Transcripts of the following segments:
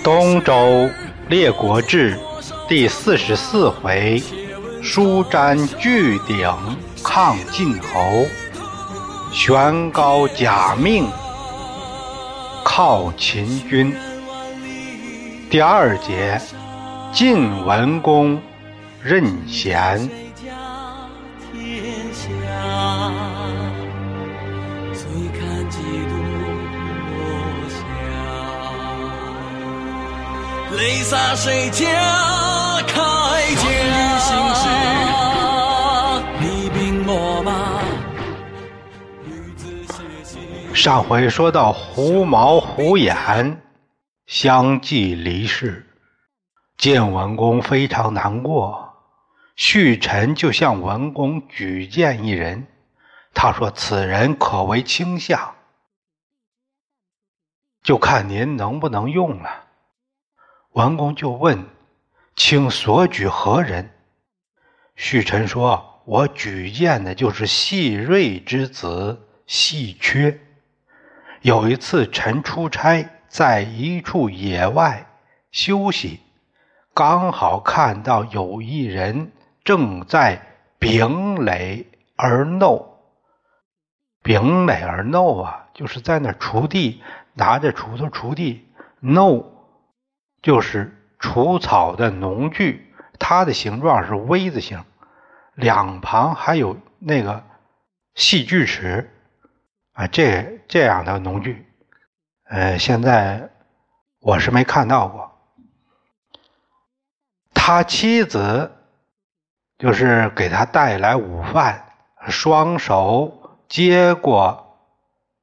《东周列国志》第四十四回：舒詹拒鼎抗晋侯，玄高假命靠秦军。第二节：晋文公任贤。泪洒谁家铠甲？厉兵秣马。上回说到胡毛、胡衍相继离世，晋文公非常难过。旭臣就向文公举荐一人，他说：“此人可为卿相，就看您能不能用了。”文公就问：“卿所举何人？”旭臣说：“我举荐的就是细瑞之子细缺。有一次，臣出差，在一处野外休息，刚好看到有一人正在秉垒而耨。秉垒而耨啊，就是在那锄地，拿着锄头锄地，耨。”就是除草的农具，它的形状是 V 字形，两旁还有那个细锯齿啊，这这样的农具，呃，现在我是没看到过。他妻子就是给他带来午饭，双手接过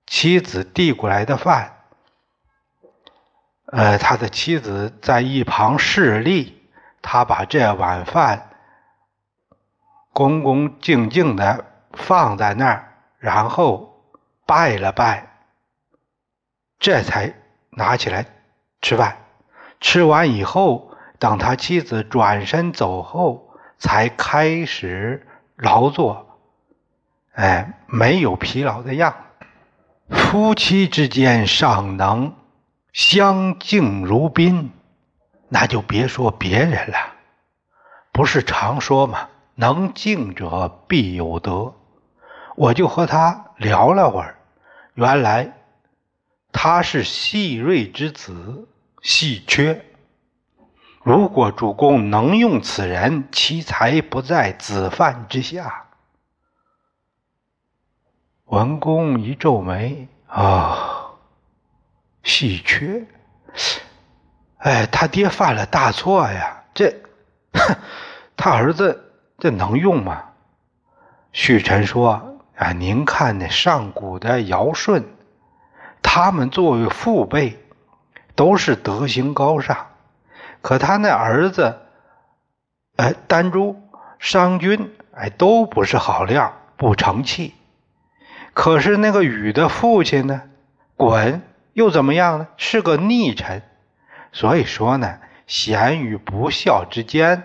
妻子递过来的饭。呃，他的妻子在一旁侍立，他把这碗饭恭恭敬敬的放在那儿，然后拜了拜，这才拿起来吃饭。吃完以后，等他妻子转身走后，才开始劳作，哎，没有疲劳的样子。夫妻之间尚能。相敬如宾，那就别说别人了。不是常说吗？能敬者必有德。我就和他聊了会儿，原来他是细锐之子，细缺。如果主公能用此人，其才不在子犯之下。文公一皱眉，啊。稀缺，哎，他爹犯了大错呀！这，哼他儿子这能用吗？旭臣说：“啊，您看那上古的尧舜，他们作为父辈，都是德行高尚。可他那儿子，哎，丹朱、商君，哎，都不是好料，不成器。可是那个禹的父亲呢，鲧。”又怎么样呢？是个逆臣，所以说呢，贤与不孝之间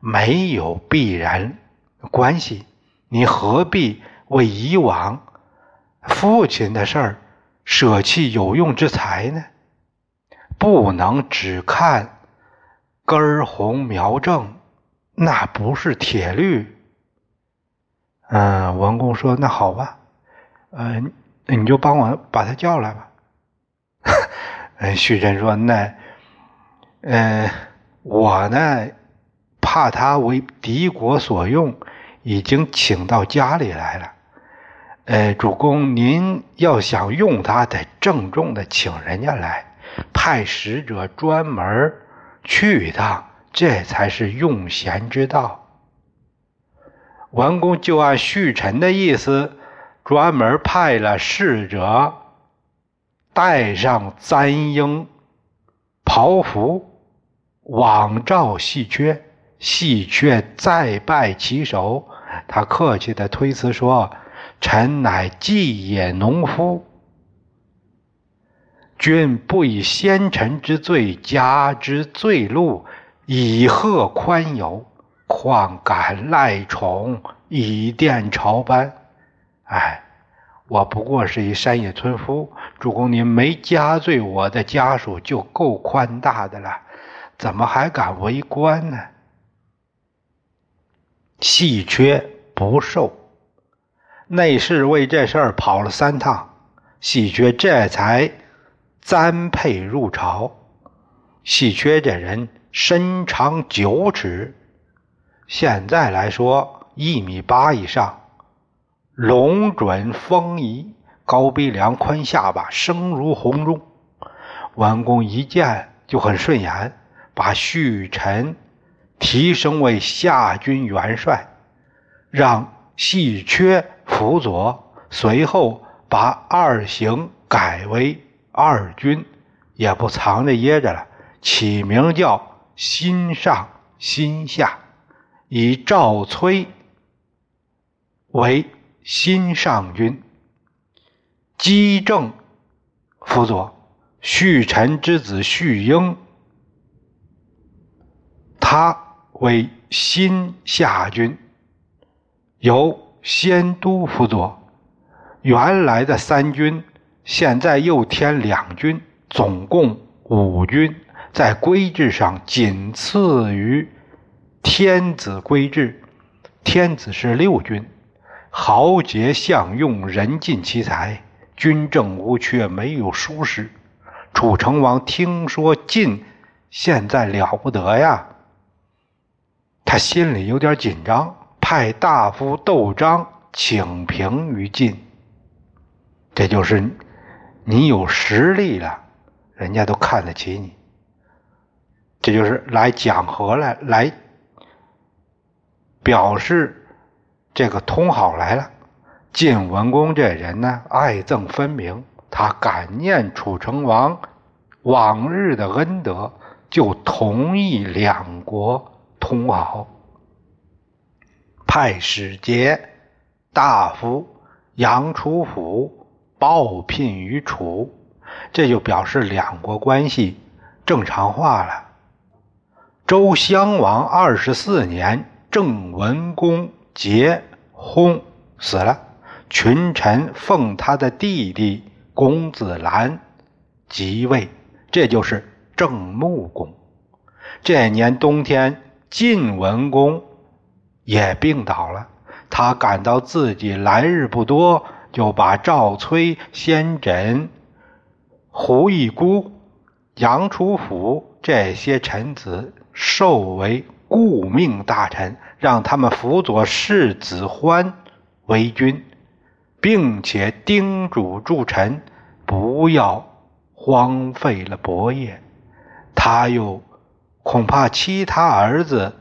没有必然关系。你何必为以往父亲的事儿舍弃有用之才呢？不能只看根红苗正，那不是铁律。嗯，文公说：“那好吧，嗯，你就帮我把他叫来吧。”哎，旭臣说：“那，呃，我呢，怕他为敌国所用，已经请到家里来了。呃，主公，您要想用他，得郑重的请人家来，派使者专门去一趟，这才是用贤之道。”文公就按旭臣的意思，专门派了使者。带上簪缨袍服，往召细缺。细缺再拜其手，他客气的推辞说：“臣乃季野农夫，君不以先臣之罪加之罪禄，以贺宽宥，况敢赖宠以垫朝班？”哎，我不过是一山野村夫，主公您没加罪我的家属就够宽大的了，怎么还敢为官呢？细缺不受，内侍为这事儿跑了三趟，细缺这才簪配入朝。细缺这人身长九尺，现在来说一米八以上，龙准丰仪，高鼻梁，宽下巴，声如洪钟。文公一见就很顺眼，把旭臣。提升为夏军元帅，让细缺辅佐，随后把二行改为二军，也不藏着掖着了，起名叫新上、新下，以赵崔为新上军，姬正辅佐，旭臣之子旭英，他。为新下军，由先都辅佐。原来的三军，现在又添两军，总共五军，在规制上仅次于天子规制。天子是六军，豪杰相用，人尽其才，军政无缺，没有疏失。楚成王听说晋现在了不得呀！他心里有点紧张，派大夫窦章请平于晋。这就是你有实力了，人家都看得起你。这就是来讲和来，来表示这个通好来了。晋文公这人呢，爱憎分明，他感念楚成王往日的恩德，就同意两国。通好，派使节、大夫杨楚甫报聘于楚，这就表示两国关系正常化了。周襄王二十四年，郑文公结轰死了，群臣奉他的弟弟公子兰即位，这就是郑穆公。这年冬天。晋文公也病倒了，他感到自己来日不多，就把赵崔、先轸、胡一孤、杨楚甫这些臣子授为顾命大臣，让他们辅佐世子欢为君，并且叮嘱诸臣不要荒废了伯业。他又。恐怕其他儿子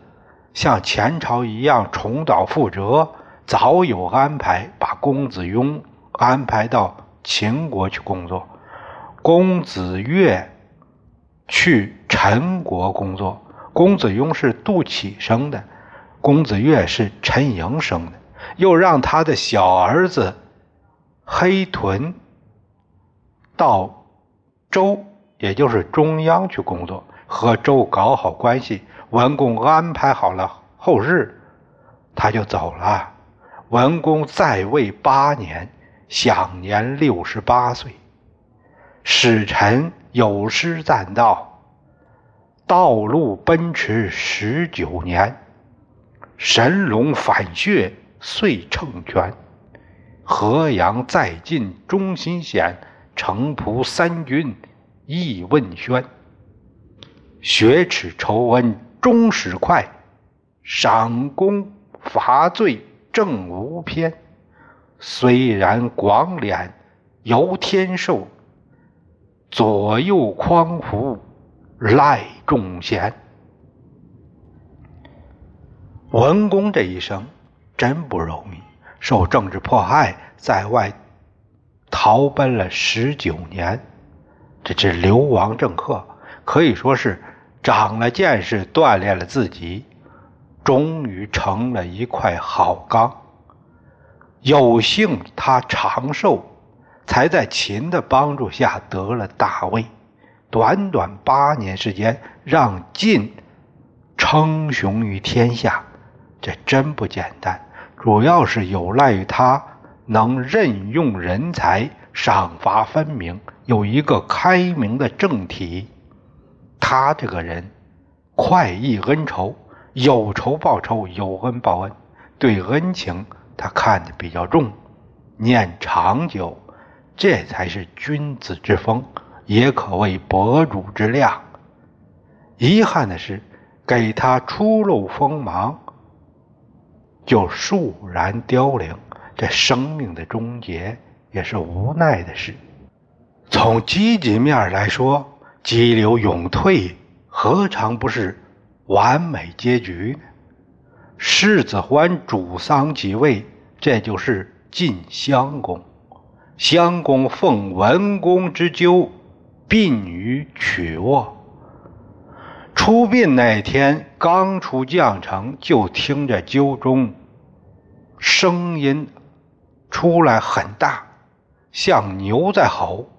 像前朝一样重蹈覆辙，早有安排，把公子雍安排到秦国去工作，公子越去陈国工作。公子雍是杜启生的，公子越是陈莹生的，又让他的小儿子黑豚到周，也就是中央去工作。和周搞好关系，文公安排好了后事，他就走了。文公在位八年，享年六十八岁。使臣有诗赞道：“道路奔驰十九年，神龙反血遂称权。河阳再进中心险，城濮三军亦问宣。”雪耻仇恩终始快，赏功罚罪正无偏。虽然广敛由天授，左右匡扶赖众贤。文公这一生真不容易，受政治迫害，在外逃奔了十九年，这是流亡政客，可以说是。长了见识，锻炼了自己，终于成了一块好钢。有幸他长寿，才在秦的帮助下得了大位。短短八年时间，让晋称雄于天下，这真不简单。主要是有赖于他能任用人才，赏罚分明，有一个开明的政体。他这个人快意恩仇，有仇报仇，有恩报恩，对恩情他看得比较重，念长久，这才是君子之风，也可谓博主之量。遗憾的是，给他初露锋芒，就倏然凋零。这生命的终结也是无奈的事。从积极面来说，激流勇退何尝不是完美结局呢？世子欢主丧即位，这就是晋襄公。襄公奉文公之纠，殡于曲沃。出殡那天，刚出将城，就听着鸠中声音。出来很大，像牛在吼，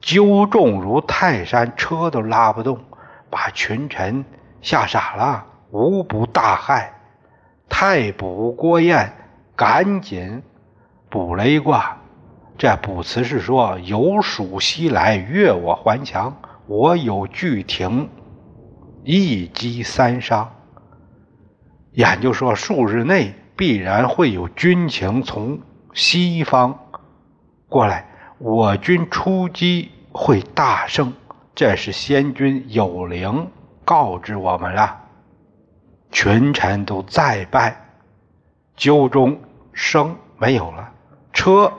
纠重如泰山，车都拉不动，把群臣吓傻了，无不大骇。太卜郭燕赶紧卜了一卦，这卜辞是说：“有鼠西来，越我还强。我有巨庭，一击三伤。”也就说数日内必然会有军情从。西方过来，我军出击会大胜，这是先君有灵告知我们了。群臣都再拜，鸠中声没有了，车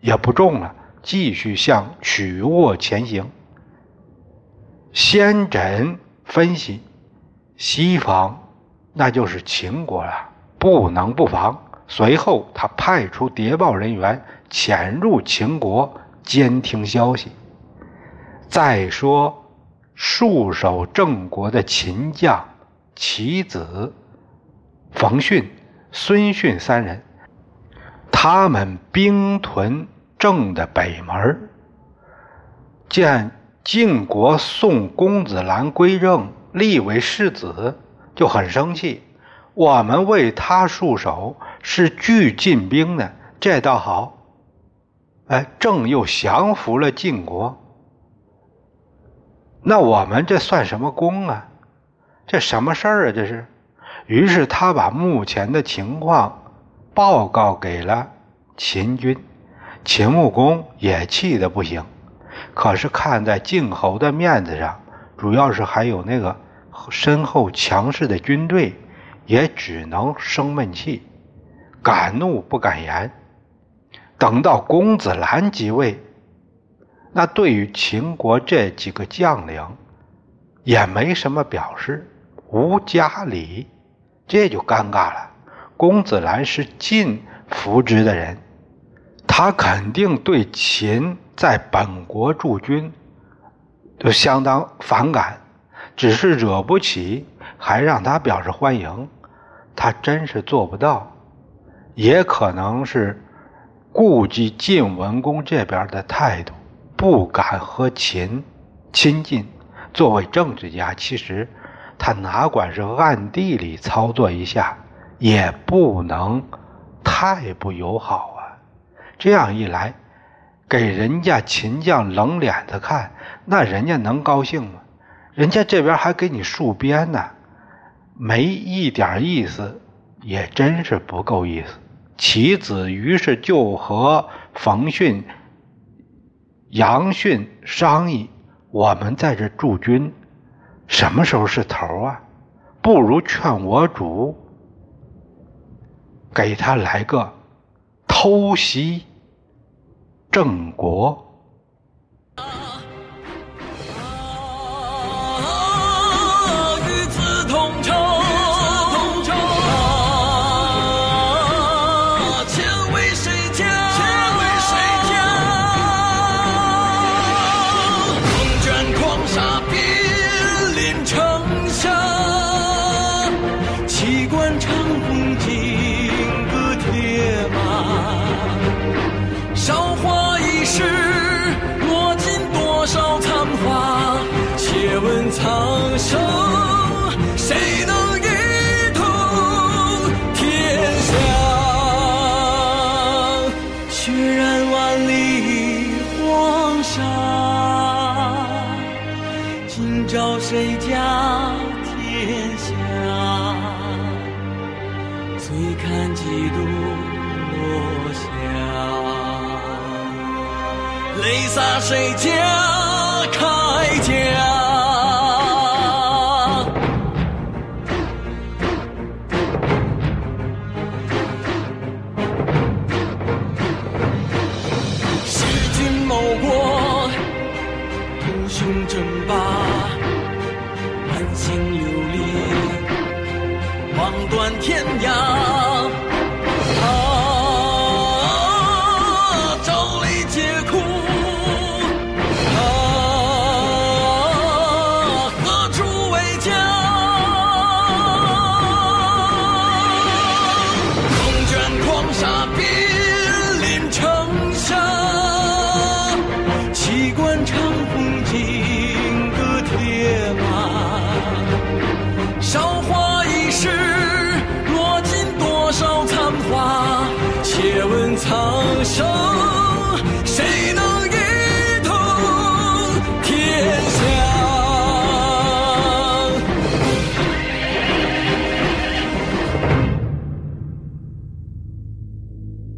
也不重了，继续向曲沃前行。先诊分析，西方那就是秦国了，不能不防。随后，他派出谍报人员潜入秦国监听消息。再说，戍守郑国的秦将其子冯逊、孙逊三人，他们兵屯郑的北门，见晋国送公子兰归政，立为世子，就很生气。我们为他戍守。是拒晋兵的，这倒好。哎，郑又降服了晋国，那我们这算什么功啊？这什么事儿啊？这是。于是他把目前的情况报告给了秦军，秦穆公也气得不行。可是看在晋侯的面子上，主要是还有那个身后强势的军队，也只能生闷气。敢怒不敢言。等到公子兰即位，那对于秦国这几个将领也没什么表示，无家礼，这就尴尬了。公子兰是晋扶植的人，他肯定对秦在本国驻军都相当反感，只是惹不起，还让他表示欢迎，他真是做不到。也可能是顾及晋文公这边的态度，不敢和秦亲近。作为政治家，其实他哪管是暗地里操作一下，也不能太不友好啊。这样一来，给人家秦将冷脸子看，那人家能高兴吗？人家这边还给你戍边呢，没一点意思，也真是不够意思。其子于是就和冯逊、杨逊商议：“我们在这驻军，什么时候是头啊？不如劝我主给他来个偷袭郑国。”谁家天下？醉看几度落霞。泪洒谁家铠甲？champion.